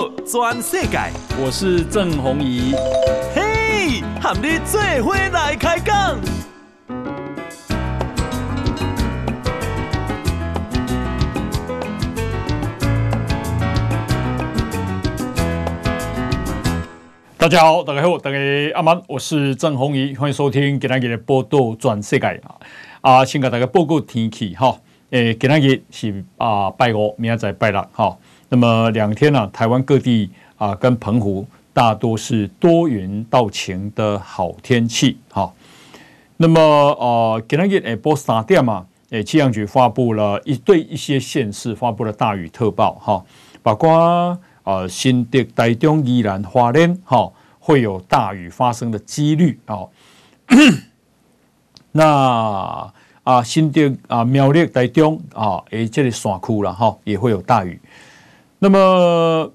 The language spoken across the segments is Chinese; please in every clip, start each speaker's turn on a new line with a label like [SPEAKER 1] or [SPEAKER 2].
[SPEAKER 1] 道全世界，
[SPEAKER 2] 我是郑弘仪。
[SPEAKER 1] 嘿，和你做伙来开讲。
[SPEAKER 2] 大家好，大家好，大家阿曼，我是郑弘仪，欢迎收听今天的报道全世界啊！先给大家报告天气哈。诶，今天是啊拜五，明仔载拜六哈。那么两天呢、台湾各地啊跟澎湖大多是多云到晴的好天气哈。那么呃，今天诶播三点嘛，诶气象局发布了一对一些县市发布了大雨特报哈，包括呃新的、台中、宜兰、花莲哈会有大雨发生的几率啊。那啊，新的啊，苗栗、台中啊，诶，这里山区了哈，也会有大雨。那么，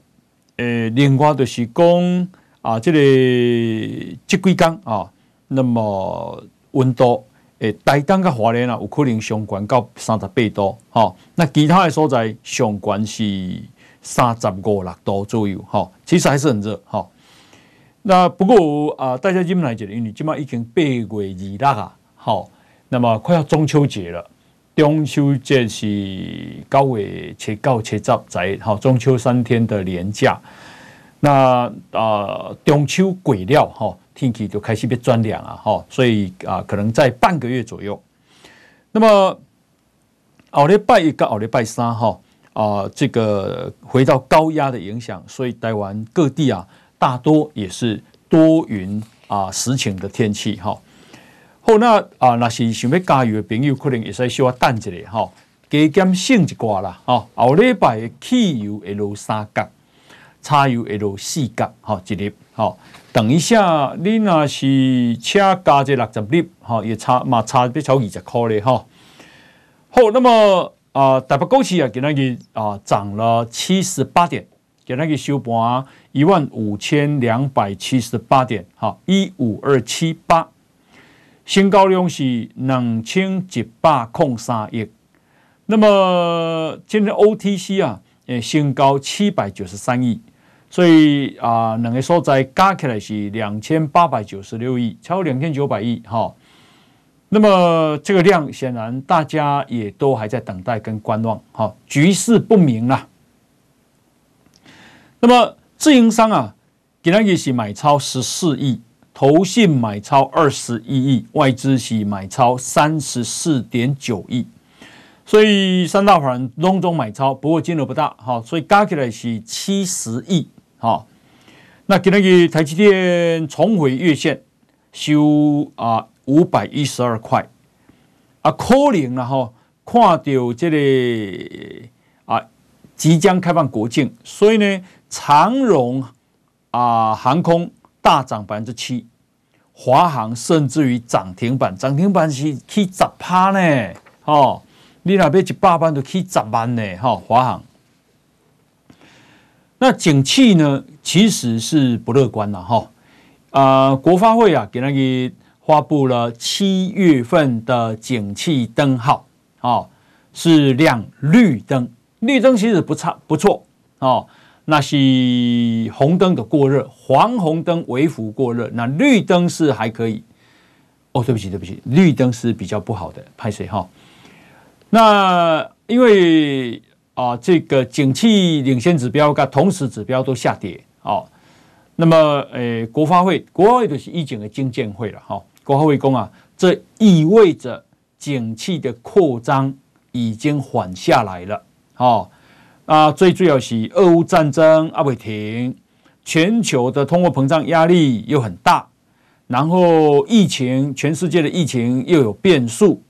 [SPEAKER 2] 诶，另外就是讲啊，这里这几天啊，那么温度诶，台东跟华莲啊，有可能上悬到三十八度哈。那其他的所在上悬是三十五六度左右哈，其实还是很热哈。那不过啊，大家今来讲，因为今嘛已经八月二六啊，好。那么快要中秋节了，中秋节是九月七高七十在好中秋三天的连假。那啊、呃，中秋鬼料哈，天气就开始变转凉了哈，所以啊，可能在半个月左右。那么奥利拜一跟后礼拜三哈啊，这个回到高压的影响，所以台湾各地啊，大多也是多云啊时晴的天气哈。好，那啊，那是想要加油的朋友，可能会使稍微等一下哈，加减省一挂啦，哈。后礼拜汽油会落三角，柴油会落四角，哈，一粒，哈。等一下，你若是车加这六十粒，哈，也差嘛差不超二十块嘞，哈。好，那么啊，台北股市啊，今日啊涨了七十八点，今日收盘一万五千两百七十八点，哈，一五二七八。新高量是两千一百零三亿，那么今天 OTC 啊，诶，新高七百九十三亿，所以啊，两个所在加起来是两千八百九十六亿，超过两千九百亿哈。那么这个量显然大家也都还在等待跟观望，哈，局势不明啊。那么自营商啊，今天也是买超十四亿。投信买超二十一亿，外资是买超三十四点九亿，所以三大法人拢总买超，不过金额不大，好，所以加起来是七十亿，好。那今天台积电重回月线，收啊五百一十二块，啊可能然后看到这个啊即将开放国境，所以呢长荣啊航空。大涨百分之七，华航甚至于涨停板，涨停板是去十趴呢，哦，你那边一百万都去十万呢，哈，华航。那景气呢，其实是不乐观了，哈，啊，国发会啊，给那个发布了七月份的景气灯号，哦，是亮绿灯，绿灯其实不差，不错，哦。那是红灯的过热，黄红灯微幅过热，那绿灯是还可以。哦，对不起，对不起，绿灯是比较不好的，拍谁哈？那因为啊，这个景气领先指标跟同时指标都下跌哦。那么，诶，国发会，国发会就是疫情的经建会了哈。国发会公啊，这意味着景气的扩张已经缓下来了，哦。啊，最主要是俄乌战争阿未停，全球的通货膨胀压力又很大，然后疫情，全世界的疫情又有变数，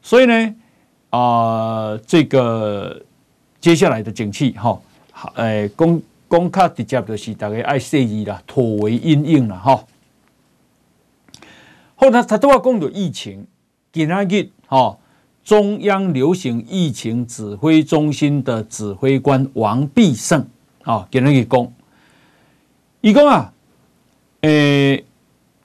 [SPEAKER 2] 所以呢，啊，这个接下来的景气哈，诶，公公卡直接就是大家爱设计啦，妥为因应了哈。后来他都要讲到疫情，今仔日哈。中央流行疫情指挥中心的指挥官王必胜啊，给人一讲，一讲啊，诶，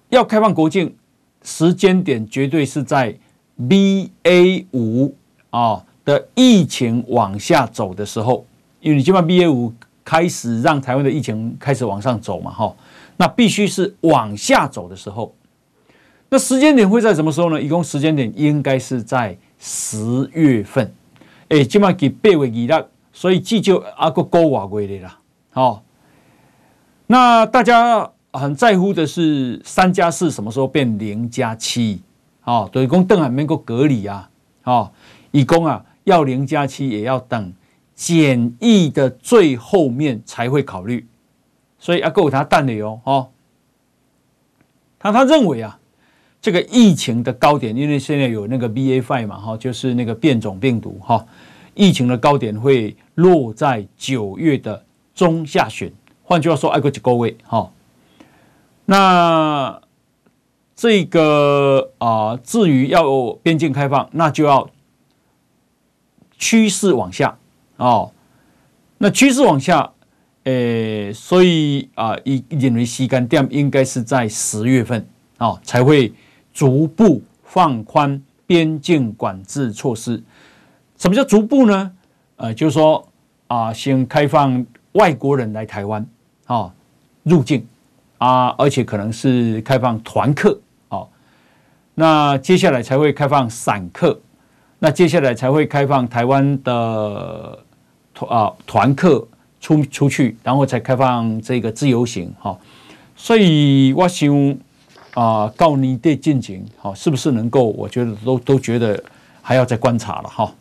[SPEAKER 2] 要开放国境，时间点绝对是在 BA 五啊的疫情往下走的时候，因为你今晚 BA 五开始让台湾的疫情开始往上走嘛，哈，那必须是往下走的时候。那时间点会在什么时候呢？一共时间点应该是在十月份。哎，今晚给八月二日，所以记就阿个高瓦贵的啦。好，那大家很在乎的是三加四什么时候变零加七？好，等于讲等还没够隔离啊。好，一共啊要零加七也要等。检疫的最后面才会考虑，所以要够他淡的哟，哦，他他认为啊，这个疫情的高点，因为现在有那个 BA.5 嘛，哈，就是那个变种病毒，哈，疫情的高点会落在九月的中下旬。换句话说，爱国几个位，哈，那这个啊，至于要边境开放，那就要趋势往下。哦，那趋势往下，诶、欸，所以啊，以认为吸干点应该是在十月份啊、哦，才会逐步放宽边境管制措施。什么叫逐步呢？呃，就是说啊，先开放外国人来台湾啊、哦、入境啊，而且可能是开放团客哦，那接下来才会开放散客，那接下来才会开放台湾的。团啊，团客出出去，然后才开放这个自由行哈，所以我想啊，告你的进程哈，是不是能够？我觉得都都觉得还要再观察了哈。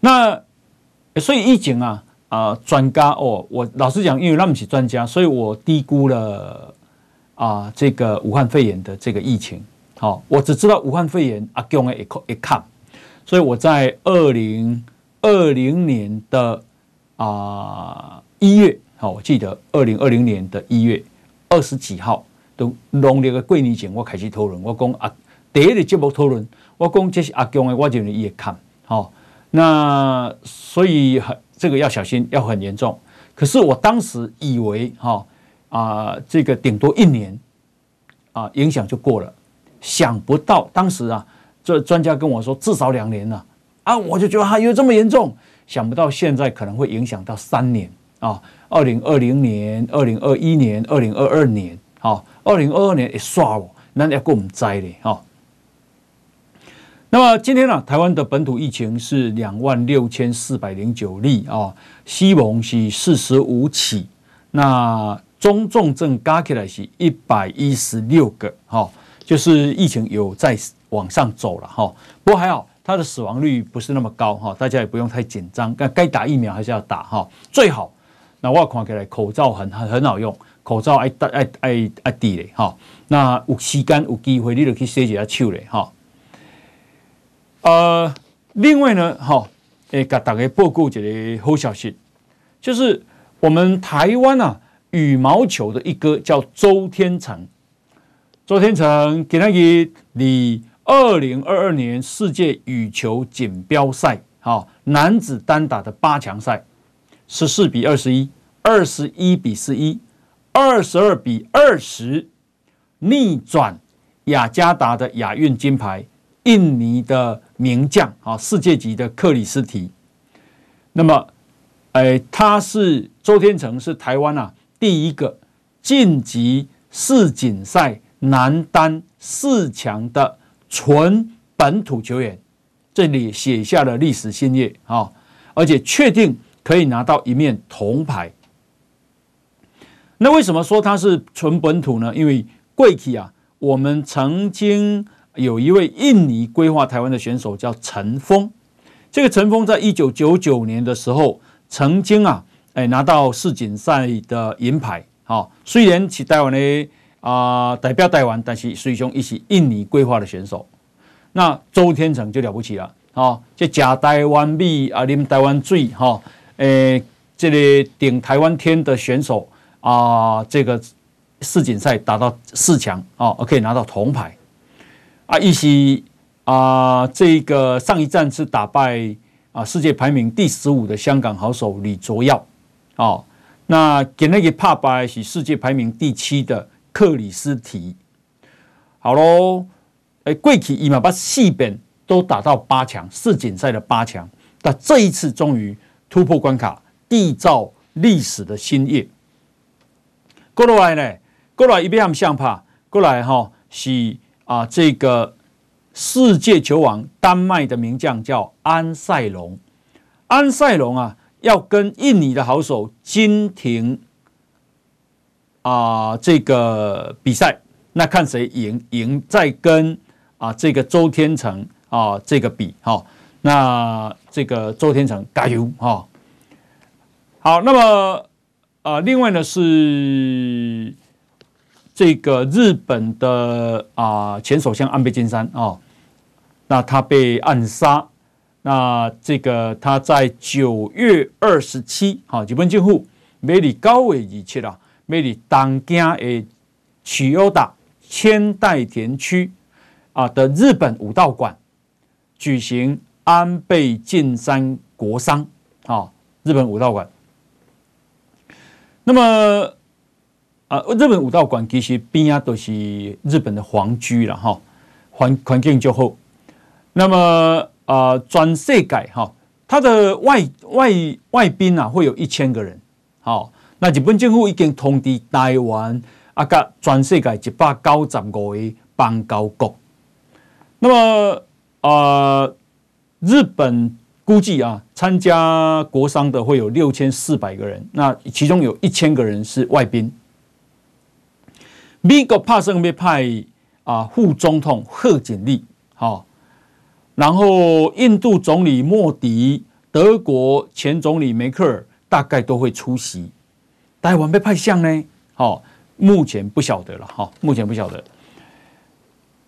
[SPEAKER 2] 那所以疫情啊啊，专家哦，我老实讲，因为他们是专家，所以我低估了啊这个武汉肺炎的这个疫情。好，我只知道武汉肺炎阿强的一一看，所以我在二零。二零年的啊一月，好，我记得二零二零年的一月二十几号，都农历的过年前，我开始讨论，我讲啊，第一个节目讨论，我讲这是阿强的，我就也看，好，那所以很这个要小心，要很严重。可是我当时以为哈啊，这个顶多一年啊，影响就过了，想不到当时啊，这专家跟我说至少两年了。啊，我就觉得还有这么严重，想不到现在可能会影响到三年啊，二零二零年、二零二一年、二零二二年，好，二零二二年一刷哦，那要给我们栽嘞哈。那么今天呢，台湾的本土疫情是两万六千四百零九例啊，死亡是四十五起，那中重症加起来是一百一十六个，哈，就是疫情有在往上走了哈，不过还好。它的死亡率不是那么高哈，大家也不用太紧张。该该打疫苗还是要打哈，最好。那我看起来口罩很很很好用，口罩爱戴爱爱爱戴嘞哈。那有时间有机会，你就去洗一下手嘞哈。呃，另外呢哈，诶，给大家报告一个好消息，就是我们台湾啊羽毛球的一哥叫周天成，周天成给他给你。二零二二年世界羽球锦标赛，好，男子单打的八强赛，十四比二十一，二十一比十一，二十二比二十，逆转雅加达的亚运金牌，印尼的名将啊，世界级的克里斯提。那么，哎，他是周天成，是台湾啊第一个晋级世锦赛男单四强的。纯本土球员，这里写下了历史新页啊！而且确定可以拿到一面铜牌。那为什么说他是纯本土呢？因为过去啊，我们曾经有一位印尼规划台湾的选手叫陈峰。这个陈峰在一九九九年的时候，曾经啊，哎拿到世锦赛的银牌。好，虽然是台湾的。啊、代表台湾，但是师兄一起印尼规划的选手，那周天成就了不起了啊！这假台湾米啊，啉台湾水哈，诶，这里顶台湾天的选手啊、这个世锦赛打到四强啊，可以拿到铜牌啊！一起啊，这个上一站是打败啊世界排名第十五的香港好手李卓耀啊，那给那个帕白是世界排名第七的。克里斯提，好喽，哎，过去伊嘛把四本都打到八强，世锦赛的八强，但这一次终于突破关卡，缔造历史的新页。过来呢，过来一边相拍，过来哈是啊这个世界球王丹麦的名将叫安赛龙，安赛龙啊要跟印尼的好手金廷啊这个比赛，那看谁赢赢再跟啊这个周天成啊这个比哈，那这个周天成加油哈，好，那么。啊，另外呢是这个日本的啊前首相安倍晋三啊，那他被暗杀，那这个他在九月二十七号，日本政府美里高尾一切了，每里东京的千代田千代田区啊的日本武道馆举行安倍晋三国丧啊，日本武道馆。那么，啊，日本武道馆其实边啊都是日本的皇居了哈，环环境就好。那么啊，全世界哈，它的外外外宾啊会有一千个人。好，那日本政府已经通知台湾啊，甲全世界一百九十五个邦交国。那么啊，日本。估计啊，参加国商的会有六千四百个人，那其中有一千个人是外宾。美国帕森被派啊副总统贺锦丽，好，然后印度总理莫迪、德国前总理梅克尔大概都会出席。台湾被派相呢？好，目前不晓得了，哈，目前不晓得。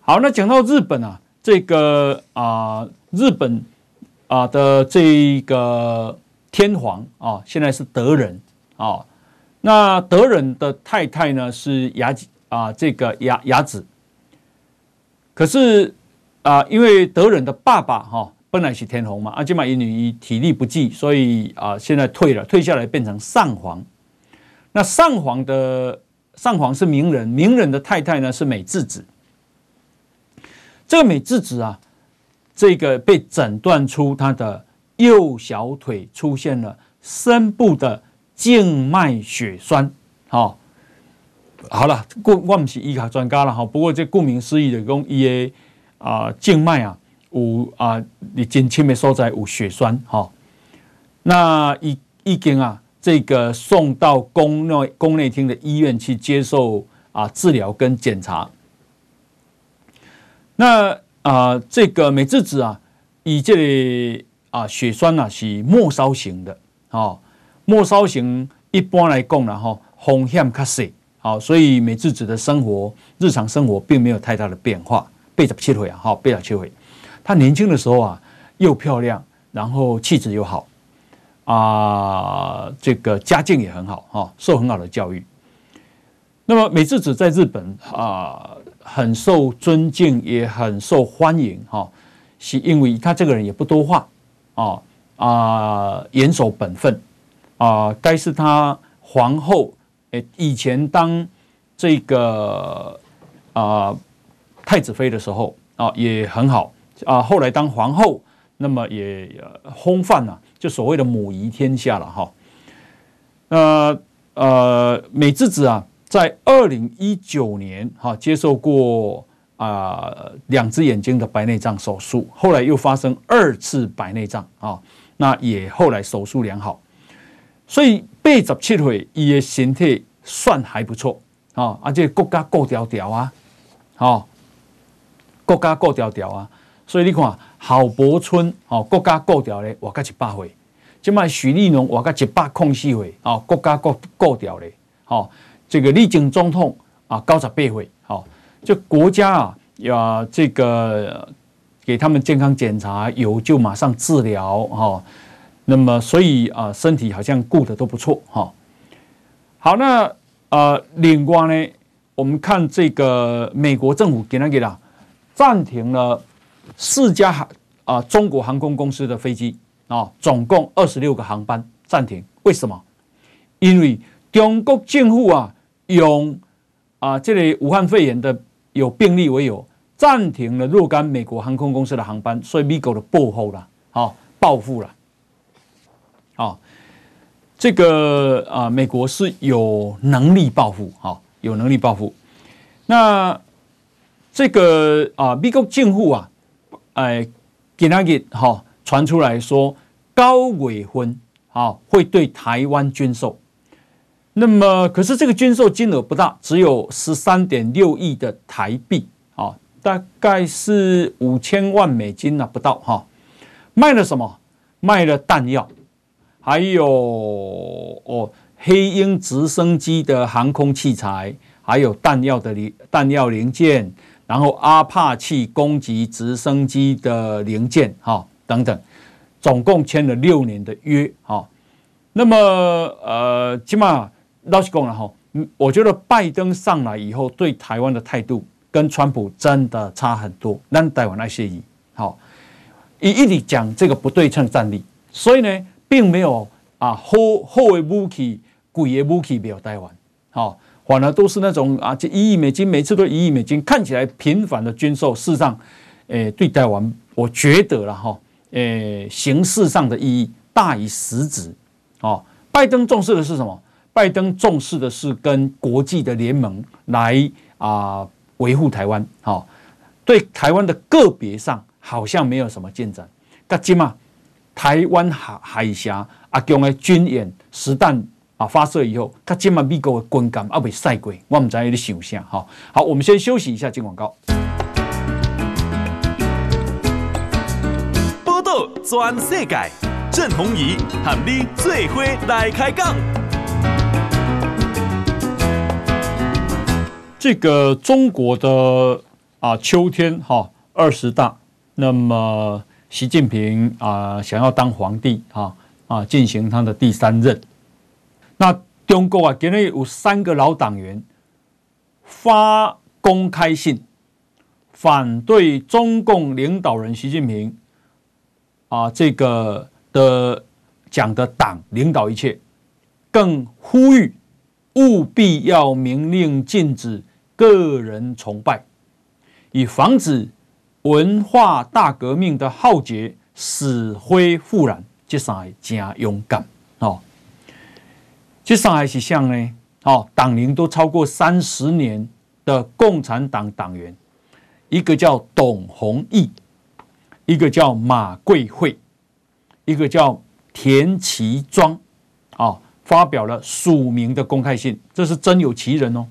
[SPEAKER 2] 好，那讲到日本啊，这个啊，日本。啊的这个天皇啊，现在是德仁啊。那德仁的太太呢是雅啊，这个雅雅子。可是啊，因为德仁的爸爸哈本来是天皇嘛，阿基玛伊女体力不济，所以啊现在退了，退下来变成上皇。那上皇的上皇是明仁，明仁的太太呢是美智子。这个美智子啊。这个被诊断出他的右小腿出现了深部的静脉血栓，好，好了，顾我们是医学专家了哈。不过这顾名思义的讲，伊的啊静脉啊有啊你近亲的所在有血栓哈。那已已经啊这个送到宫内宫内厅的医院去接受啊治疗跟检查。那。啊、呃，这个美智子啊，以这里啊血栓啊是末梢型的，哦，末梢型一般来讲呢，哈，风险较小，好，所以美智子的生活日常生活并没有太大的变化。八十七岁啊，哈，八十七岁，她年轻的时候啊，又漂亮，然后气质又好，啊，这个家境也很好，哈，受很好的教育。那么美智子在日本啊。很受尊敬，也很受欢迎，哈，是因为他这个人也不多话，啊啊，严守本分，啊，该是他皇后，诶，以前当这个啊太子妃的时候，啊，也很好，啊，后来当皇后，那么也烘饭呐，就所谓的母仪天下了，哈，那呃，美智子啊。在二零一九年，哈接受过啊两只眼睛的白内障手术，后来又发生二次白内障啊，那也后来手术良好，所以八十七岁，伊的身体算还不错啊，而且国家够条条啊，哦，国家够条条啊，所以你看郝柏村哦，国家够条咧，活到一百岁，即卖许立农活到一百空四岁，哦，国家顾顾条咧，哦。这个历经总统啊，高十八岁，好，就国家啊，要这个给他们健康检查，有就马上治疗，哈，那么所以啊，身体好像顾得都不错，哈。好，那呃，另外呢，我们看这个美国政府给他给他暂停了四家航啊中国航空公司的飞机啊，总共二十六个航班暂停，为什么？因为中国政府啊。用啊，这里武汉肺炎的有病例为由，暂停了若干美国航空公司的航班，所以美国的报复了，好报复了，好。这个啊，美国是有能力报复，哈，有能力报复。那这个啊，美国政府啊，哎，今天给哈传出来说，高伟婚啊会对台湾军售。那么，可是这个军售金额不大，只有十三点六亿的台币啊，大概是五千万美金啊，不到哈。卖了什么？卖了弹药。还有哦，黑鹰直升机的航空器材，还有弹药的零弹药零件，然后阿帕奇攻击直升机的零件，哈等等，总共签了六年的约，哈。那么呃，起码老实讲了哈，我觉得拜登上来以后对台湾的态度跟川普真的差很多。那台湾那些人，好，一一直讲这个不对称战力，所以呢。并没有啊，好好的武器、贵的武器没有台湾，好，反而都是那种啊，这一亿美金，每次都一亿美金，看起来频繁的军售，事实上，诶，对台湾，我觉得了哈，诶，形式上的意义大于实质，哦，拜登重视的是什么？拜登重视的是跟国际的联盟来啊维护台湾，好，对台湾的个别上好像没有什么进展，干金嘛？台湾海海峡阿强的军演实弹啊发射以后，他今晚美国的军舰啊被赛过，我们在这里想象哈。好，我们先休息一下，进广告。
[SPEAKER 1] 报道全世界，郑弘仪和你最伙来开讲。
[SPEAKER 2] 这个中国的啊秋天哈二十大，那么。习近平啊，想要当皇帝啊啊，进行他的第三任。那中国啊，今天有三个老党员发公开信，反对中共领导人习近平啊这个的讲的党领导一切，更呼吁务必要明令禁止个人崇拜，以防止。文化大革命的浩劫死灰复燃，这三个真勇敢哦。这三个是像呢，哦，党龄都超过三十年的共产党党员，一个叫董宏毅，一个叫马贵慧，一个叫田其庄，啊，发表了署名的公开信，这是真有其人哦。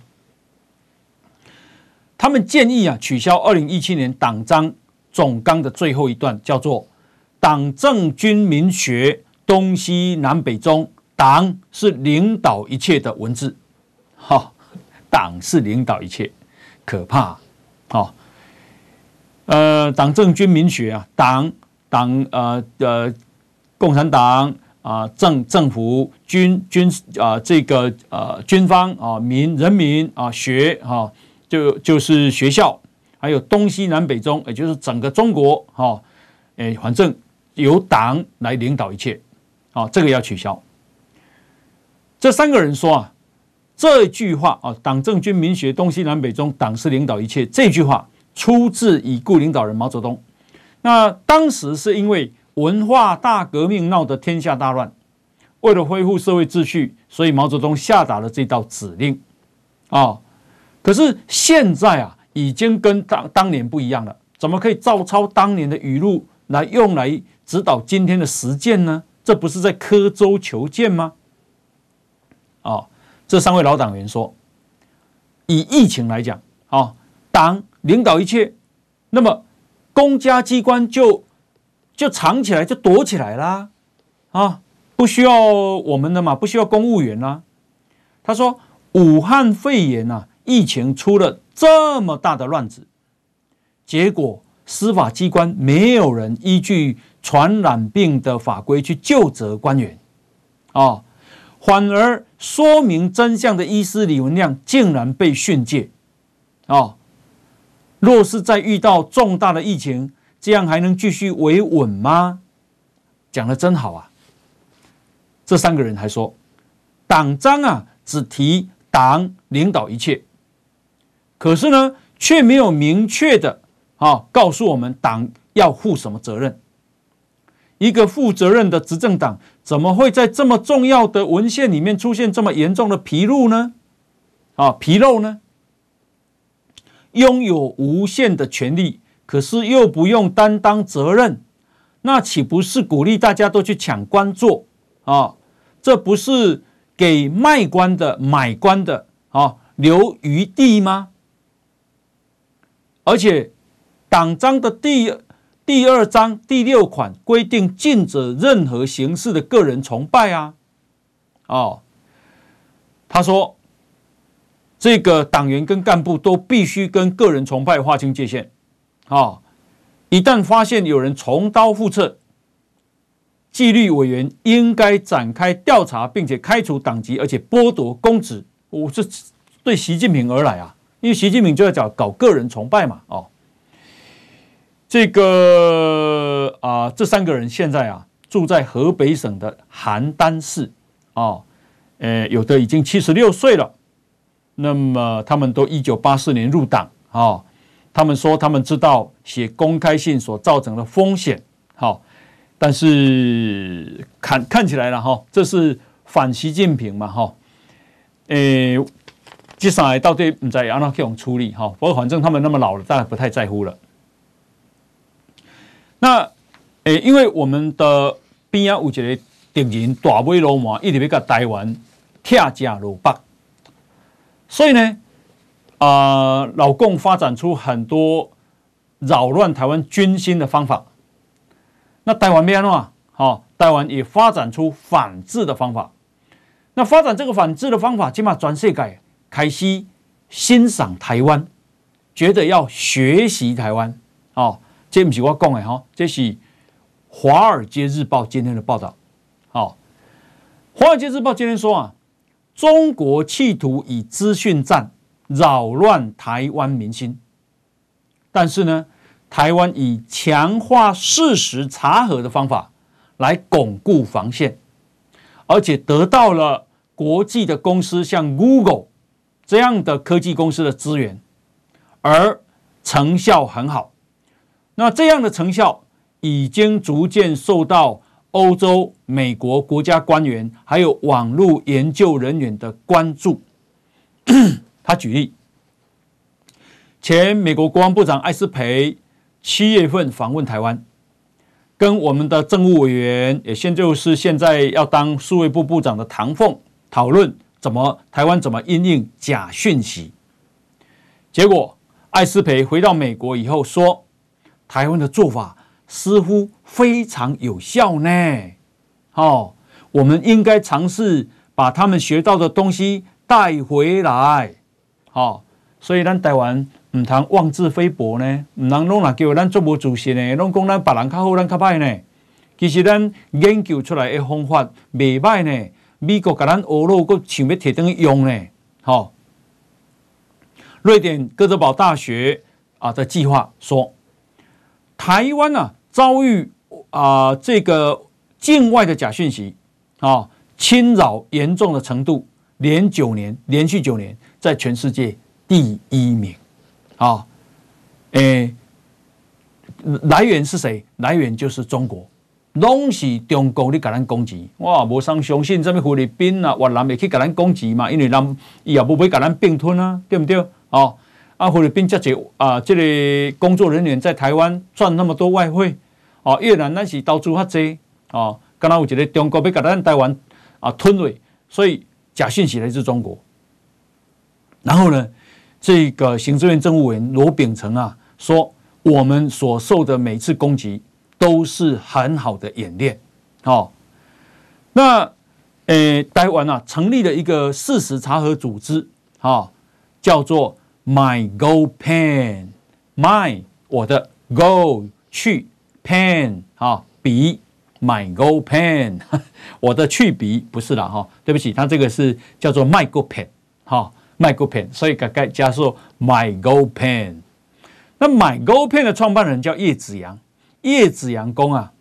[SPEAKER 2] 他们建议啊，取消二零一七年党章总纲的最后一段，叫做“党政军民学东西南北中，党是领导一切”的文字。哈，党是领导一切，可怕。好，呃，党政军民学啊，党党呃呃，共产党啊，政政府军军啊，这个呃军方啊，民人民啊，学哈。就就是学校，还有东西南北中，也就是整个中国，哈，哎，反正由党来领导一切，啊，这个要取消。这三个人说啊，这句话啊，党政军民学东西南北中，党是领导一切，这句话出自已故领导人毛泽东。那当时是因为文化大革命闹得天下大乱，为了恢复社会秩序，所以毛泽东下达了这道指令，啊。可是现在啊，已经跟当当年不一样了。怎么可以照抄当年的语录来用来指导今天的实践呢？这不是在刻舟求剑吗？啊，这三位老党员说，以疫情来讲，啊，党领导一切，那么公家机关就就藏起来，就躲起来啦，啊，不需要我们的嘛，不需要公务员啦。他说，武汉肺炎啊。疫情出了这么大的乱子，结果司法机关没有人依据传染病的法规去究责官员，啊，反而说明真相的医师李文亮竟然被训诫，啊，若是再遇到重大的疫情，这样还能继续维稳吗？讲的真好啊！这三个人还说，党章啊，只提党领导一切。可是呢，却没有明确的啊告诉我们党要负什么责任。一个负责任的执政党，怎么会在这么重要的文献里面出现这么严重的纰漏呢？啊，纰漏呢？拥有无限的权力，可是又不用担当责任，那岂不是鼓励大家都去抢官做啊？这不是给卖官的买官的啊留余地吗？而且党章的第第二章第六款规定，禁止任何形式的个人崇拜啊！哦，他说。这个党员跟干部都必须跟个人崇拜划清界限，啊！一旦发现有人重蹈覆辙，纪律委员应该展开调查，并且开除党籍，而且剥夺公职。我是对习近平而来啊，因为习近平就要讲搞个人崇拜嘛，哦。这个啊，这三个人现在啊住在河北省的邯郸市，哦，呃，有的已经七十六岁了。那么他们都一九八四年入党啊，他们说他们知道写公开信所造成的风险，好，但是看看起来了哈，这是反习近平嘛哈，诶，接下来到底不知道要怎样处理哈，不过反正他们那么老了，大家不太在乎了。那诶，因为我们的边啊有一个敌人大尾鲈鳗一直要跟台湾铁甲路北。所以呢，啊、呃，老共发展出很多扰乱台湾军心的方法。那台湾边啊，好，台湾也发展出反制的方法。那发展这个反制的方法，起码转世界开始欣赏台湾，觉得要学习台湾。哦，这不是我讲的哈，这是《华尔街日报》今天的报道。好，《华尔街日报》今天说啊。中国企图以资讯战扰乱台湾民心，但是呢，台湾以强化事实查核的方法来巩固防线，而且得到了国际的公司像 Google 这样的科技公司的资源，而成效很好。那这样的成效已经逐渐受到。欧洲、美国国家官员还有网络研究人员的关注。他举例，前美国国防部长艾斯培七月份访问台湾，跟我们的政务委员，也现就是现在要当数位部部长的唐凤讨论怎么台湾怎么应应假讯息。结果，艾斯培回到美国以后说，台湾的做法。似乎非常有效呢，哦，我们应该尝试把他们学到的东西带回来，好，所以咱台湾唔通妄自菲薄呢，唔能拢来叫咱做无自信呢，拢讲咱别人较好，咱较歹呢。其实咱研究出来的方法未歹呢，美国甲咱学了，搁想要摕等于用呢，好。瑞典哥德堡大学啊的计划说，台湾啊。遭遇啊、呃，这个境外的假讯息啊，侵扰严重的程度，连九年连续九年在全世界第一名啊，诶，来源是谁？来源就是中国，拢是中国你给咱攻击，哇，无啥相信这边菲律宾啊、越南会去给咱攻击嘛，因为咱伊也不会给咱并吞啊，对不对？哦，啊，菲律宾这些啊，这里工作人员在台湾赚那么多外汇。哦，越南那是到处发灾哦，刚刚有一个中国被搞咱台湾啊吞了，所以假讯息来自中国。然后呢，这个行政院政务委员罗秉成啊说，我们所受的每次攻击都是很好的演练。哦，那呃，台湾啊成立了一个事实查核组织，哦，叫做 My Go Pen，My 我的 Go 去。pen 啊，笔，my go pen，我的去笔不是了哈，对不起，它这个是叫做 my go pen，哈，my go pen，所以改改加说 my go pen。那 my go pen 的创办人叫叶子阳，叶子阳公啊，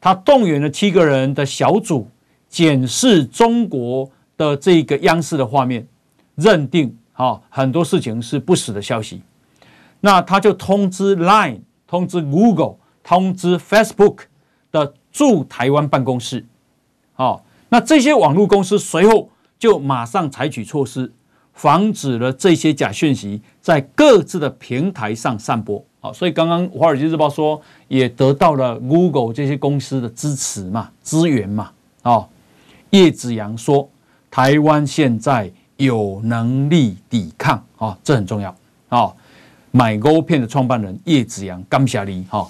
[SPEAKER 2] 他动员了七个人的小组检视中国的这个央视的画面，认定啊很多事情是不实的消息，那他就通知 Line，通知 Google。通知 Facebook 的驻台湾办公室。好，那这些网络公司随后就马上采取措施，防止了这些假讯息在各自的平台上散播。啊，所以刚刚《华尔街日报》说，也得到了 Google 这些公司的支持嘛，资源嘛。啊，叶子阳说，台湾现在有能力抵抗。啊，这很重要。啊，买勾片的创办人叶子阳，感谢你。哈，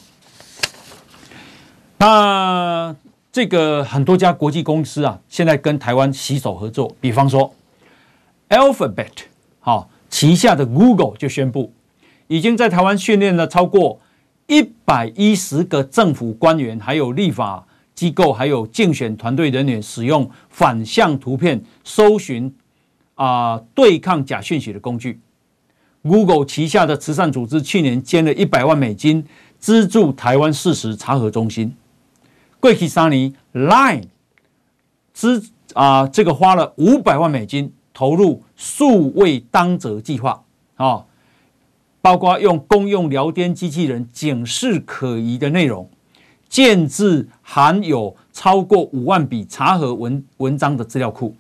[SPEAKER 2] 那这个很多家国际公司啊，现在跟台湾携手合作，比方说 Alphabet，好，旗下的 Google 就宣布。已经在台湾训练了超过一百一十个政府官员，还有立法机构，还有竞选团队人员，使用反向图片搜寻啊、对抗假讯息的工具。Google 旗下的慈善组织去年捐了一百万美金资助台湾事实查核中心。过去三年，Line 资啊，这个花了五百万美金投入数位当责计划啊。包括用公用聊天机器人警示可疑的内容，建置含有超过五万笔查核文文章的资料库。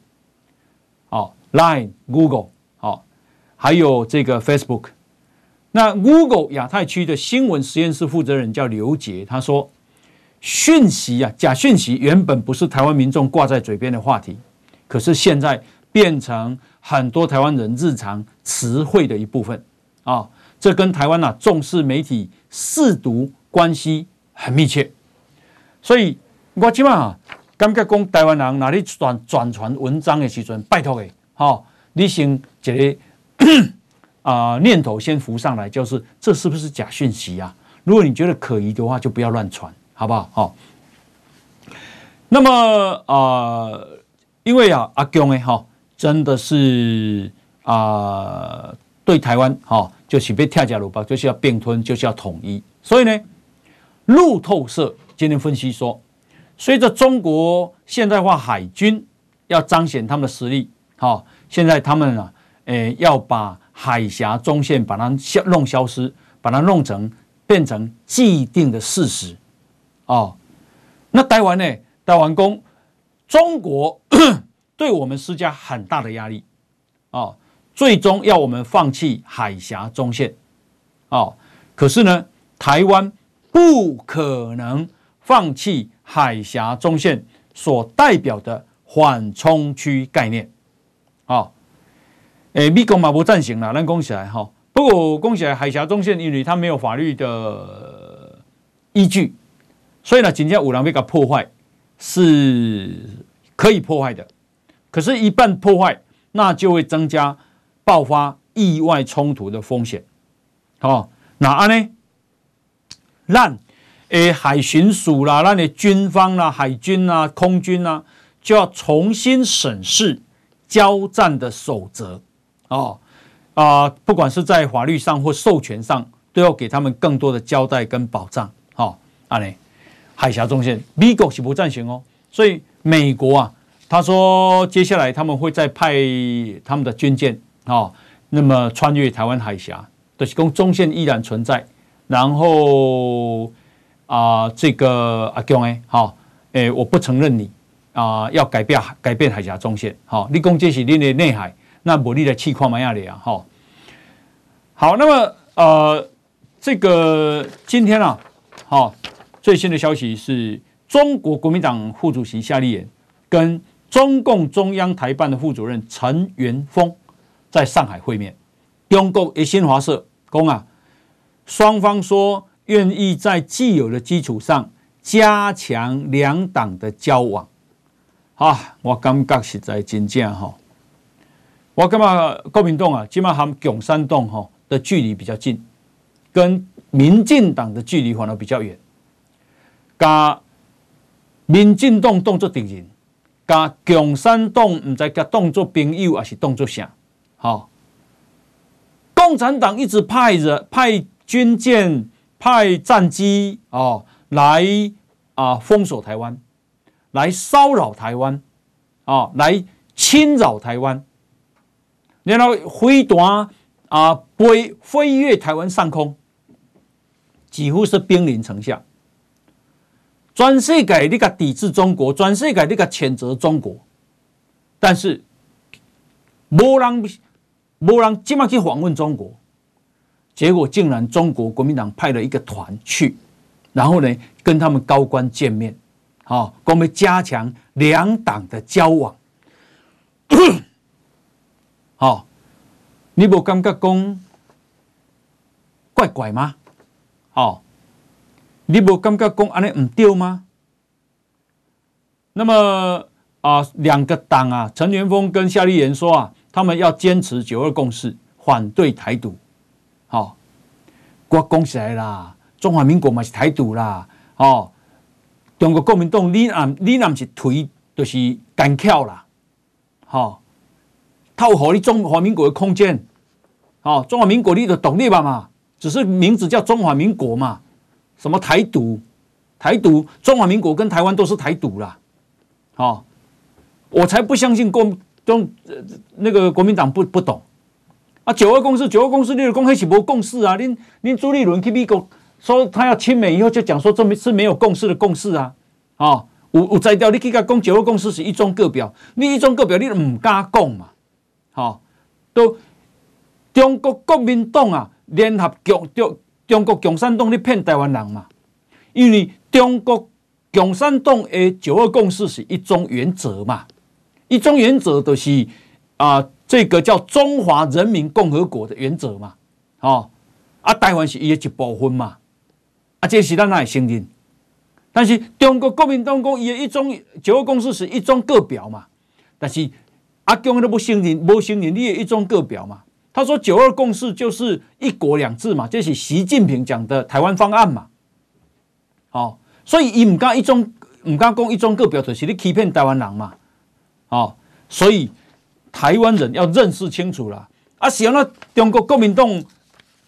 [SPEAKER 2] 好，Line、Google，好，还有这个 Facebook。那 Google 亚太区的新闻实验室负责人叫刘杰，他说：“讯息啊，假讯息原本不是台湾民众挂在嘴边的话题，可是现在变成很多台湾人日常词汇的一部分啊。”这跟台湾呐、啊、重视媒体识读关系很密切，所以我今晚啊，感觉讲台湾人哪里转转传文章的时阵，拜托诶，好，你先一个 啊、呃、念头先浮上来，就是这是不是假讯息啊？如果你觉得可疑的话，就不要乱传，好不好？好。那么啊、呃，因为啊阿共诶哈，真的是啊、对台湾哈。就是被跳加鲁巴，就是要并吞，就是要统一。所以呢，路透社今天分析说，随着中国现代化海军要彰显他们的实力，好，现在他们啊，诶，要把海峡中线把它消弄消失，把它弄成变成既定的事实。哦，那台湾呢？台湾公中国对我们施加很大的压力，哦。最终要我们放弃海峡中线，哦，可是呢，台湾不可能放弃海峡中线所代表的缓冲区概念，哦，诶，美国嘛不赞成了，那恭喜来哈。不过恭喜来，海峡中线因为它没有法律的依据，所以呢，今天有人要给它破坏是可以破坏的，可是，一旦破坏，那就会增加。爆发意外冲突的风险，好，那安呢？让诶海巡署啦，让你军方啦、海军啦、空军啦，就要重新审视交战的守则哦啊，不管是在法律上或授权上，都要给他们更多的交代跟保障。好，安呢？海峡中线，美国是不赞成哦，所以美国啊，他说接下来他们会再派他们的军舰。哦，那么穿越台湾海峡，就是说中线依然存在。然后啊、呃，这个阿强哎，好、哦，诶，我不承认你啊、呃，要改变改变海峡中线。好、哦，你攻击是你的内海，那我你的气矿蛮亚的啊。好，好，那么呃，这个今天啊，好、哦，最新的消息是中国国民党副主席夏立言跟中共中央台办的副主任陈元峰。在上海会面，中国的新华社讲啊，双方说愿意在既有的基础上加强两党的交往。啊，我感觉实在真正哈，我感觉国民党啊，起码和共产党哈的距离比较近，跟民进党的距离反而比较远。加民进党动作敌人，加共产党唔知甲当作朋友还是当作啥？好，共产党一直派着派军舰、派战机哦，来啊封锁台湾，来骚扰台湾，啊，来侵扰台湾，然后飞弹啊飞飞越台湾上空，几乎是兵临城下。全世界你个抵制中国，全世界你个谴责中国，但是没人没人今晚去访问中国，结果竟然中国国民党派了一个团去，然后呢跟他们高官见面，好，我们加强两党的交往，好，你不感觉讲 怪怪吗？好。你不感觉讲安尼唔对吗？那么啊，两个党啊，陈元峰跟夏立言说啊，他们要坚持九二共识，反对台独。好、哦，我讲起来啦，中华民国嘛是台独啦。哦，中国国民党你啊，你那是推，就是干翘啦。好、哦，透好你中华民国的空间。好、哦，中华民国你的独立吧嘛，只是名字叫中华民国嘛。什么台独？台独？中华民国跟台湾都是台独啦。好，我才不相信国中那个国民党不不懂啊！九二共识，九二共识，你的公黑起不共识啊？您您朱立伦去美国说他要亲美以后，就讲说这是没有共识的共识啊！啊，有有在调，你去讲九二共识是一中各表，你一中各表你都唔敢讲嘛？好，都中国国民党啊，联合国就。中国共产党在骗台湾人嘛？因为中国共产党的九二共识是一中原则嘛，一中原则就是啊，这个叫中华人民共和国的原则嘛，哦，啊，台湾是伊的一部分嘛，啊，这是咱哪会承认？但是中国国民党讲伊的一中九二共识是一中各表嘛，但是阿共都不承认，不承认你的一中各表嘛。他说：“九二共识就是一国两制嘛，这是习近平讲的台湾方案嘛。好，所以伊唔敢一中，唔敢讲一中各表，就是你欺骗台湾人嘛。好，所以台湾人要认识清楚了。啊，想到中国国民党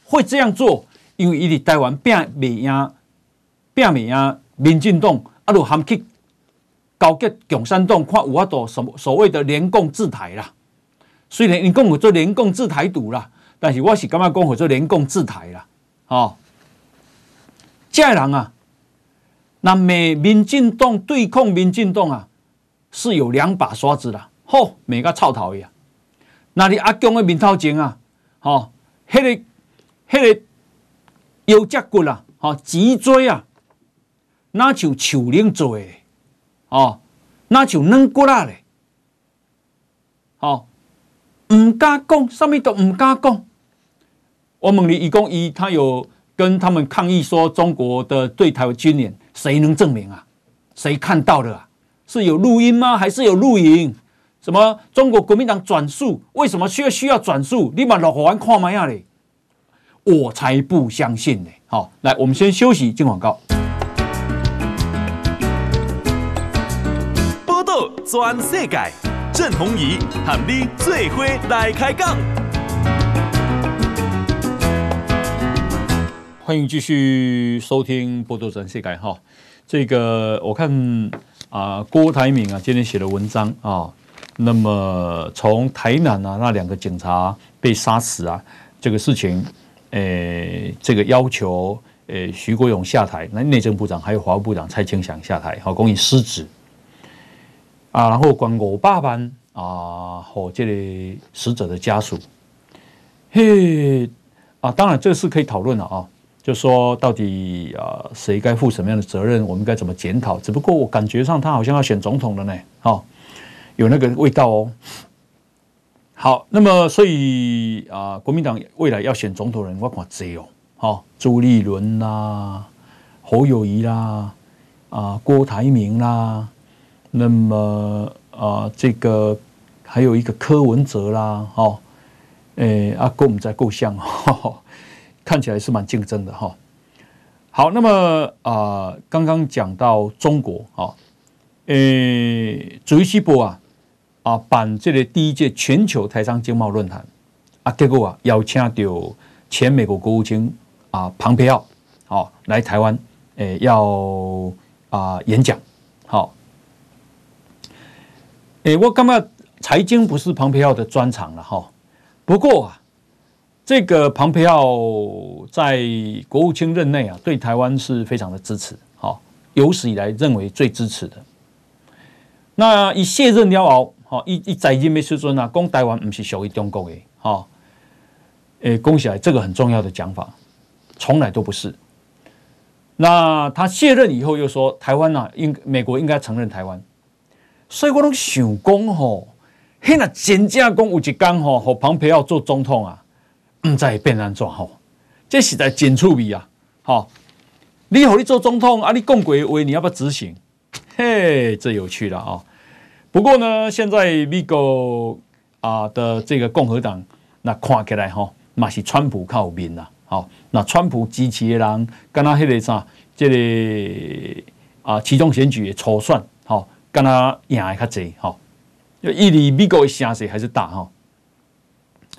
[SPEAKER 2] 会这样做，因为伊伫台湾拼袂赢，拼袂赢民进党，啊，就含去勾结共产党，看有法度什么所谓的联共治台啦。”虽然你讲我做联共治台独啦，但是我是感觉讲我做联共治台啦，哦，这人啊，那美民进党对抗民进党啊，是有两把刷子啦，吼，每个臭头一样，那你阿公的面头前啊，哦，迄个迄个腰脊骨啊，哦，脊椎啊，那就树龄做的，哦，那就软骨啦嘞，哦。唔敢讲，什么都唔敢讲。我问你，一共一，他有跟他们抗议说中国的对台湾军演，谁能证明啊？谁看到的啊？是有录音吗？还是有录影？什么中国国民党转述？为什么需要需要转述？你把老虎丸看嘛样嘞？我才不相信呢。好，来，我们先休息，进广告。
[SPEAKER 1] 报道全世界。郑弘仪和你最伙来开杠，
[SPEAKER 2] 欢迎继续收听《报道全世界》哈。这个我看啊，郭台铭啊今天写的文章啊，那么从台南啊那两个警察被杀死啊这个事情，诶，这个要求诶徐国勇下台，那内政部长还有华务部长蔡清祥下台，好，公益失职。啊，然后关五百万啊，和这里死者的家属，嘿，啊，当然这个是可以讨论的啊，就说到底啊，谁该负什么样的责任，我们该怎么检讨？只不过我感觉上他好像要选总统了呢，哦，有那个味道哦。好，那么所以啊，国民党未来要选总统人，我看这哦，好，朱立伦啦，侯友谊啦，啊，郭台铭啦。那么啊，这个还有一个柯文哲啦，哈，诶，阿公我们在够像，看起来是蛮竞争的哈。好，那么啊，刚刚讲到中国啊，诶，主席波啊啊办这个第一届全球台商经贸论坛啊，结果啊邀请到前美国国务卿啊庞培奥好来台湾，诶，要啊演讲，好。哎，我感觉财经不是庞佩奥的专长了哈。不过啊，这个庞佩奥在国务卿任内啊，对台湾是非常的支持。好有史以来认为最支持的。那一卸任了后，哈，一一在任的时阵啊，讲台湾不是属于中国的，哈，诶，恭喜来，这个很重要的讲法，从来都不是。那他卸任以后又说台湾啊，应美国应该承认台湾，所以我拢想讲吼，迄若真正讲有一天吼，和庞培奥做总统啊，唔知会变安怎吼，这实在真趣味啊，好，你和你做总统啊，你讲过的话，你要不要执行？嘿，这有趣了啊！不过呢，现在美国啊的这个共和党，那看起来吼，嘛是川普靠边啦。好，那川普支持的人，跟他迄个啥，这个啊，其中选举的初选，跟他赢的较济，好，伊离美国的声势还是大哈。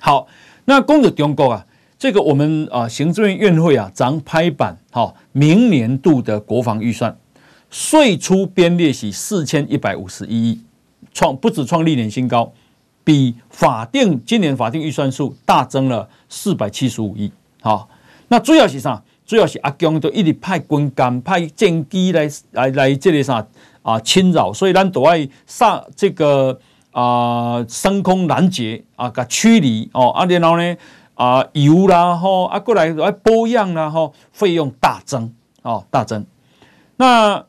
[SPEAKER 2] 好，那讲到中国啊，这个我们啊，行政院院会啊，咱拍板，好，明年度的国防预算，税出编列是四千一百五十一亿，创不止创历年新高，比法定今年法定预算数大增了四百七十五亿。好，那主要是啥？主要是阿强都一直派军舰、派战机来来来这里啥啊侵扰，所以咱都爱上这个啊升空拦截啊，个驱离哦，啊然后呢啊油啦吼啊过来来保养啦吼，费用大增哦大增。那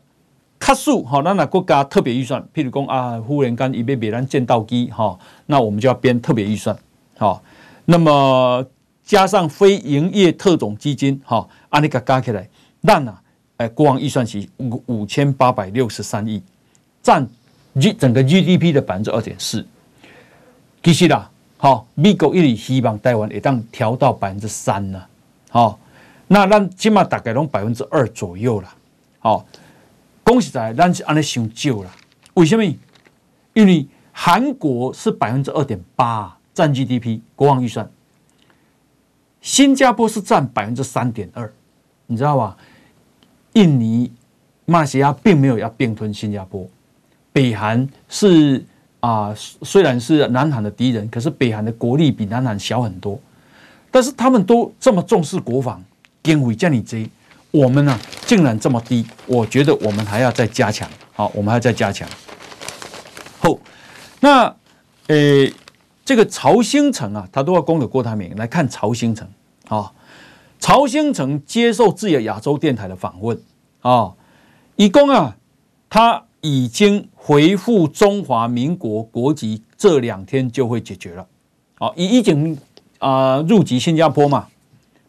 [SPEAKER 2] 卡数好，那那国家特别预算，譬如讲啊，忽然间伊要买咱战斗机哈，那我们就要编特别预算好，那么。加上非营业特种基金，哈，按你个加起来，那呢，哎，国王预算是五五千八百六十三亿，占 G 整个 GDP 的百分之二点四。其实啦，好，美国一直希望台湾会当调到百分之三呢，好，那咱起码大概拢百分之二左右了，好，恭喜在咱是按你想少了，为什么？因为韩国是百分之二点八占 GDP 国王预算。新加坡是占百分之三点二，你知道吧？印尼、马来西亚并没有要并吞新加坡。北韩是啊，虽然是南韩的敌人，可是北韩的国力比南韩小很多。但是他们都这么重视国防，经费这么多，我们呢、竟然这么低。我觉得我们还要再加强。好，我们还要再加强。后，那诶。这个曹兴诚啊，他都要攻给郭台铭来看曹兴诚啊。曹兴诚接受自由亚洲电台的访问啊，一共啊，他已经回复中华民国国籍，这两天就会解决了。哦，已已经啊入籍新加坡嘛。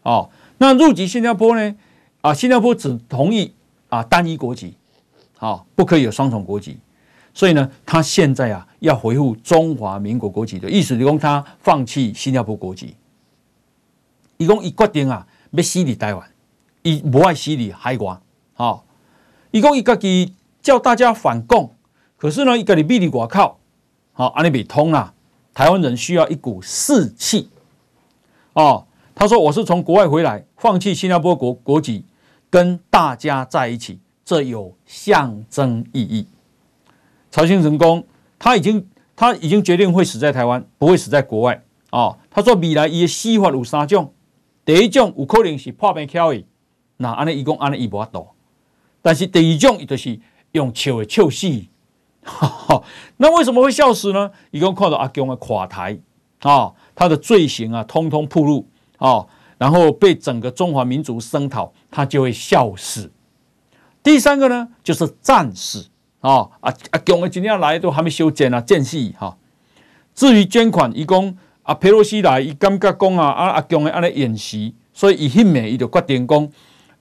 [SPEAKER 2] 哦，那入籍新加坡呢？啊，新加坡只同意啊单一国籍，好，不可以有双重国籍。所以呢，他现在啊要回复中华民国国籍的意思，就是说他放弃新加坡国籍。伊讲伊决定啊要死在台湾，伊不爱死在海外。好，伊讲伊家己叫大家反共，可是呢，伊家己秘伫外口，好，安尼未通啦。台湾人需要一股士气。哦，他说我是从国外回来，放弃新加坡国国籍，跟大家在一起，这有象征意义。曹兴成功，他已经他已经决定会死在台湾，不会死在国外、哦。他说未来伊的死法有三种，第一种有可能是破病巧的，那安尼伊讲安尼伊无法度，但是第二种伊就是用笑的笑死。那为什么会笑死呢？伊讲看到阿共的垮台啊、他的罪行啊，通通暴露啊、然后被整个中华民族声讨，他就会笑死。第三个呢，就是战死。哦，啊啊，共的今天来都还没修剪啊，间隙哈。至于捐款，伊讲啊，佩洛西来，伊感觉讲啊，啊啊强的安尼演习，所以伊迄面伊就决定讲，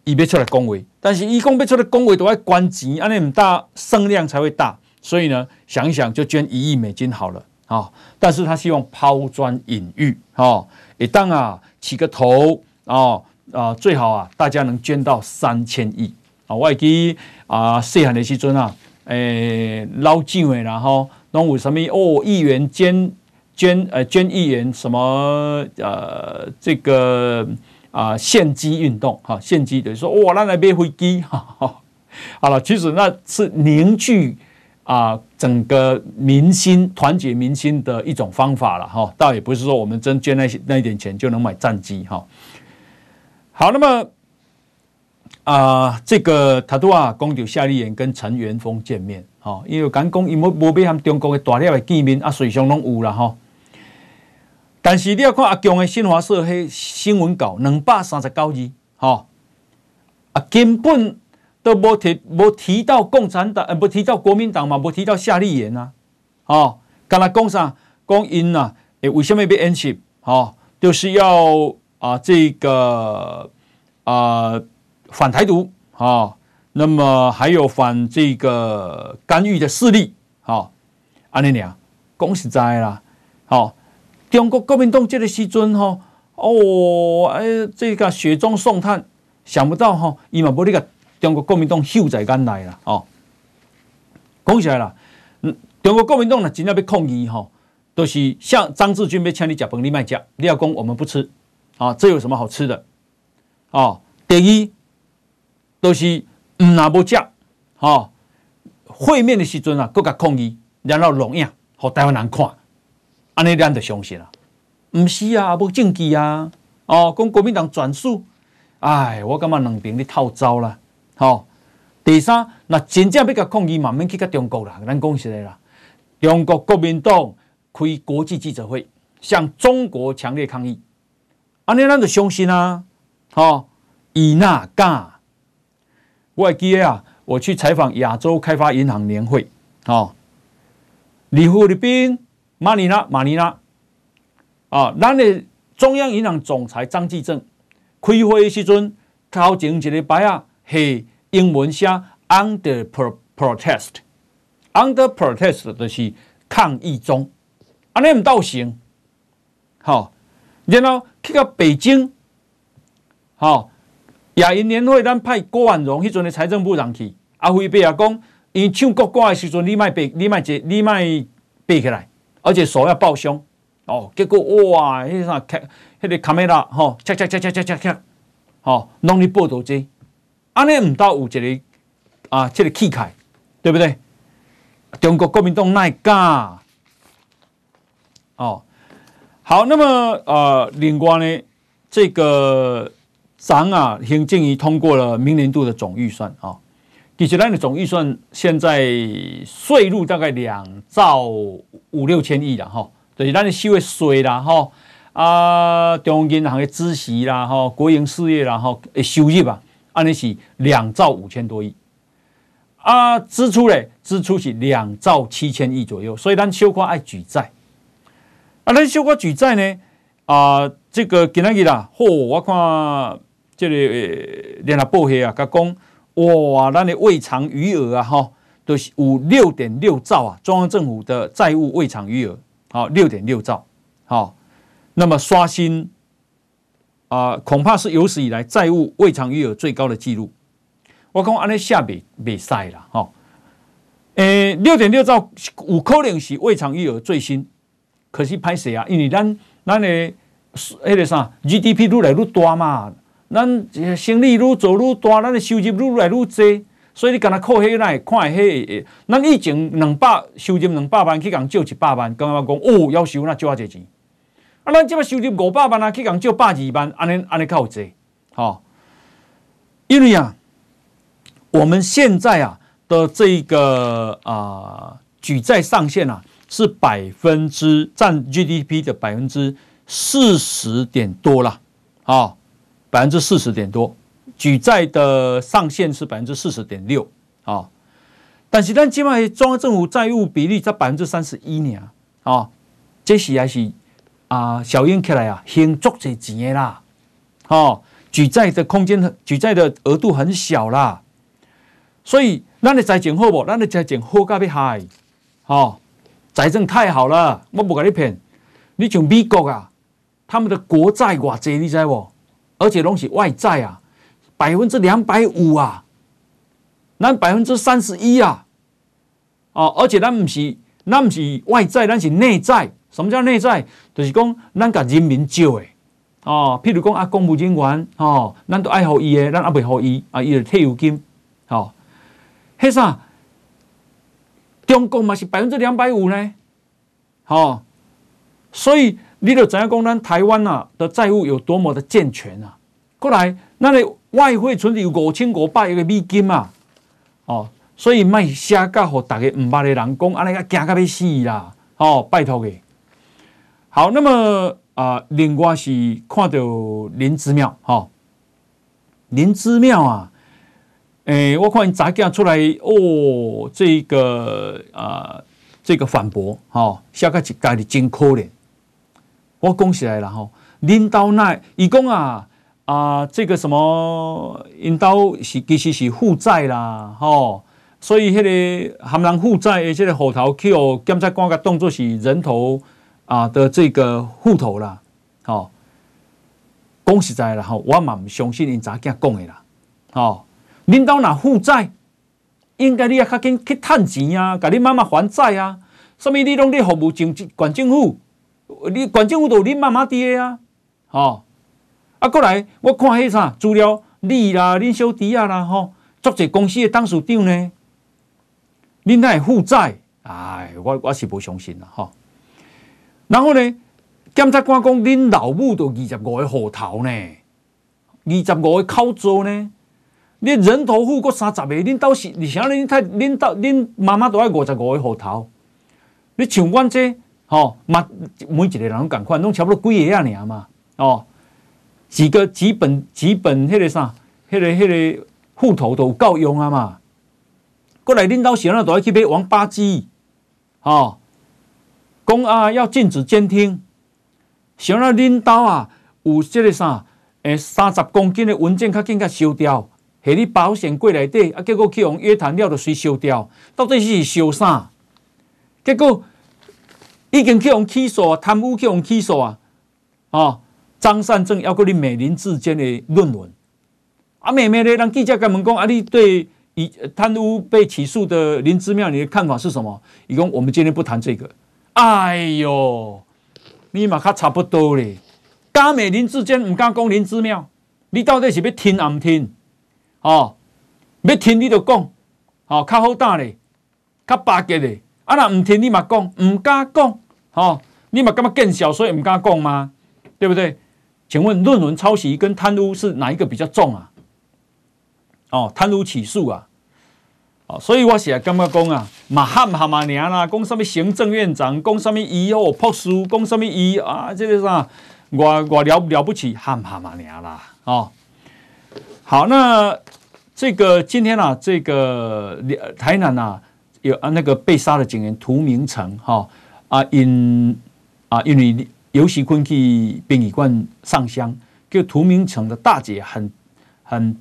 [SPEAKER 2] 伊要出来讲话。但是伊讲要出来讲话，都要关钱，安尼毋大，声量才会大。所以呢，想一想就捐一亿美金好了啊。但是他希望抛砖引玉，哈，一旦啊起个头啊啊，最好啊大家能捐到三千亿啊。我记啊，细汉的时阵啊。诶，老几位然后拢有什么哦？议员捐捐呃捐一元什么呃这个啊献机运动哈献机等于说哇，那来买飞机哈哈。好了，其实那是凝聚啊整个民心、团结民心的一种方法了哈。倒也不是说我们真捐那些那一点钱就能买战机哈。好，那么啊、呃，这个他都啊，讲到夏立言跟陈元峰见面，哈，因为讲讲，因为无必和中国的大了的见面，啊，随上拢有啦，哈。但是你要看阿强的新华社迄新闻稿，两百三十九字，哈，啊，根本都无提无提到共产党，呃，无提到国民党嘛，无提到夏立言啊，哦，刚才讲啥？讲因呐，诶，为什么要演习？哈，就是要啊，这个啊。反台独啊，那么还有反这个干预的势力啊，安尼俩，讲实在啦，好，中国国民党这个时阵吼，哦，哎，这个雪中送炭，想不到吼，伊嘛无你个中国国民党秀在眼内啦，哦，讲起来啦，嗯，中国国民党呢，真正要抗议吼，都是像张志军要请你吃饭，你卖吃，你要讲我们不吃，啊，这有什么好吃的？啊，第一。都是唔拿不接，哈，会面的时阵啊，各个抗议，然后录影，给台湾人看，安尼咱就相信了。唔是啊，无证据啊，哦，讲国民党转述，哎，我感觉两边你套招啦，好。第三，那真正要甲抗议，慢慢去甲中国啦，咱讲实在啦，中国国民党开国际记者会，向中国强烈抗议，安尼咱就相信啊，好，以那干。我还记得啊，我去采访亚洲开发银行年会，啊，李富的兵马尼拉马尼拉，啊，咱的中央银行总裁张继正开会的时阵，头前一个牌啊，系英文写 under protest，under protest 就是抗议中，安尼唔到行，好，然后去到北京，好。亚银年会，咱派郭婉容迄阵的财政部长去，阿辉伯也讲，因唱国歌的时阵，你卖背，你卖这，你卖背起来，而且手要抱胸，哦，结果哇，迄啥，迄个卡梅拉，吼，恰恰恰恰恰恰恰，吼，拢你报道这，安尼唔到有一个啊，这个气概，对不对？中国国民党奈干，哦，好，那么呃，另外呢，这个。咱啊，行政院通过了明年度的总预算啊，其实咱的总预算现在税入大概两兆五六千亿啦，吼，就是咱的收的税啦吼，啊，中央银行的孳息啦吼，国营事业啦哈，收入啊，按理是两兆五千多亿，啊，支出嘞，支出是两兆七千亿左右，所以咱小可爱举债，啊，咱小可举债呢，啊，这个今仔日啦，吼，我看。这个联合报黑啊，甲讲哇，咱的未偿余额啊，哈，都是有六点六兆啊，中央政府的债务未偿余额，好，六点六兆，好，那么刷新啊，恐怕是有史以来债务未偿余额最高的记录。我讲安尼下边别赛了，哈，诶，六点六兆有可能是未偿余额最新，可惜拍谁啊，因为咱咱的迄个啥 GDP 愈来愈大嘛。咱生意愈做愈大，咱的收入愈来愈多，所以你干那靠迄来看迄，咱以前两百收入两百万去共借一百万，刚刚讲哦要收那借偌济钱，啊，咱即摆收入五百万啊，去共借百二万，安尼安尼较有济，好，因为啊，我们现在啊的这个啊、举债上限啊是百分之占 GDP 的百分之四十点多了，啊。百分之四十点多，举债的上限是百分之四十点六啊，但是咱今麦中央政府债务比例在百分之三十一呢啊，这是也是啊小英起来啊，很足侪钱的啦，哦，举债的空间，举债的额度很小啦，所以咱的财政好不？咱的财政好甲要嗨，哦，财政太好了，我不甲你骗，你像美国啊，他们的国债偌济，你知不？而且拢是外债啊，百分之两百五啊，咱百分之三十一啊，哦，而且咱毋是，咱毋是外债，咱是内债。什么叫内债？就是讲咱甲人民借诶哦，譬如讲啊，公务人员哦，咱都爱予伊诶，咱也未予伊啊，伊就退休金，哦，迄啥？中国嘛是百分之两百五呢，哦，所以。你就知影讲，咱台湾啊的债务有多么的健全啊！过来，那你外汇存有五千五百亿个美金嘛，哦，所以卖写到互大家唔捌的人讲，安尼个惊到要死啦，哦，拜托嘅。好，那么啊、呃，另外是看到林姿妙，哈、哦，林姿妙啊，诶、欸，我看杂件出来，哦，这个啊、呃，这个反驳，哈、哦，写个一家的真可怜，我讲起来了，哈，领导那，伊讲啊。啊、这个什么，因兜是其实是负债啦，吼、所以迄个含人负债的这个户头，去哦，检察官个当作是人头啊的这个户头啦，吼、讲实在啦，吼，我嘛毋相信因查囝讲的啦，吼、哦，恁兜若负债，应该你也较紧去趁钱啊，甲恁妈妈还债啊，什么你拢伫服务政县政府，你县政府都恁妈妈爹啊，吼、啊，过来，我看迄啥资料，你啦，恁小弟啊啦，吼，足侪公司的董事长呢，恁那负债，哎，我我是无相信啦，吼。然后呢，检察官讲恁老母都二十五个户头呢，二十五个口座呢，你人头户过三十个，恁到时而且恁太恁到恁妈妈都爱五十五个户头，你像阮这，吼，嘛每一个人拢共款，拢差不多几个啊尔嘛，哦。几个几本几本迄个啥，迄个迄个户头都有够用啊嘛。过来领导时阵都要去买王八鸡，哦，讲啊要禁止监听。想让领导啊有这个啥，诶三十公斤的文件较紧甲烧掉，系你保险柜内底啊，结果去用约谈了就随烧掉，到底是烧啥？结果已经去用起诉啊，贪污去用起诉啊，哦。张善政要过你美林志坚的论文，啊，妹妹咧让记者甲问讲，啊，你对以贪污被起诉的林志妙，你的看法是什么？伊讲我们今天不谈这个。哎呦，你嘛较差不多咧。敢美林志坚唔敢讲林志妙，你到底是要听啊唔听？哦，要听你就讲，哦，较好胆咧，较巴结咧。啊，那唔听你嘛讲，唔敢讲，哦，你嘛干嘛更小，所以唔敢讲吗？对不对？请问论文抄袭跟贪污是哪一个比较重啊？哦，贪污起诉啊，哦，所以我写感觉讲啊，嘛喊喊嘛娘啦，讲什么行政院长，讲什么伊哦破书，讲什么伊啊，这个啥，我我了了不起，喊喊嘛娘啦，哦，好，那这个今天啊，这个台南啊，有啊那个被杀的警员涂明成哈啊因啊因为。尤喜坤去殡仪馆上香，就涂明诚的大姐很很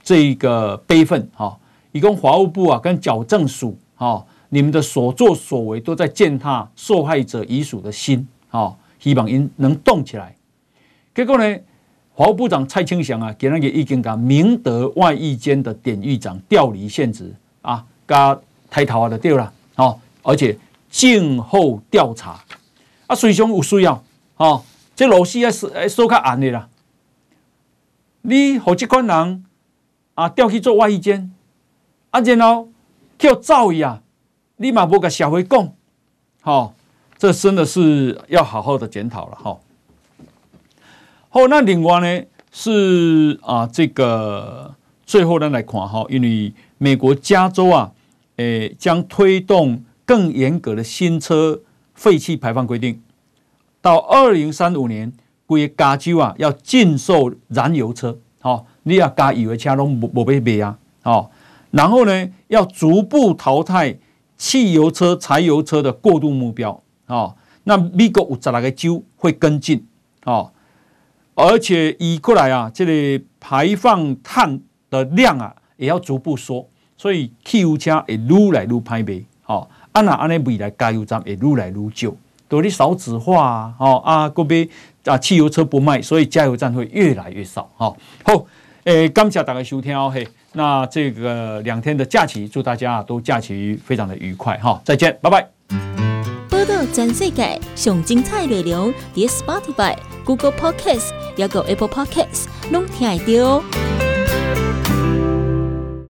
[SPEAKER 2] 这个悲愤哈，一共法务部啊跟矫正署哈，你们的所作所为都在践踏受害者遗属的心啊，希望因能动起来。结果呢，法务部长蔡清祥啊，给那个已经讲明德外役监的典狱长调离现职啊，加抬头啊的掉了啊，而且静候调查啊，随兄有需要。哦，这老师还是还说较暗的啦。你和这款人啊调去做外衣间，啊然后叫造伊啊，你嘛无甲社会讲，好、哦，这真的是要好好的检讨了哈、哦。好，那另外呢是啊这个最后呢来看哈，因为美国加州啊，诶将推动更严格的新车废气排放规定。到二零三五年，规个加州啊要禁售燃油车，好，你要加油的车拢无无要卖啊，好，然后呢要逐步淘汰汽油车、柴油车的过渡目标，好，那美国有十来个州会跟进，好，而且以过来啊，这个排放碳的量啊也要逐步缩，所以汽油车会愈来愈歹卖，啊那安尼未来加油站会愈来愈少。多的少子化啊，哦啊，个别啊，汽油车不卖，所以加油站会越来越少。哈，好，诶，感谢大家收听哦，嘿，那这个两天的假期，祝大家都假期非常的愉快，哈，再见，拜拜。报道全世界上精彩内容，点 Spotify、Google Podcasts，还有 Apple Podcasts，拢听得到。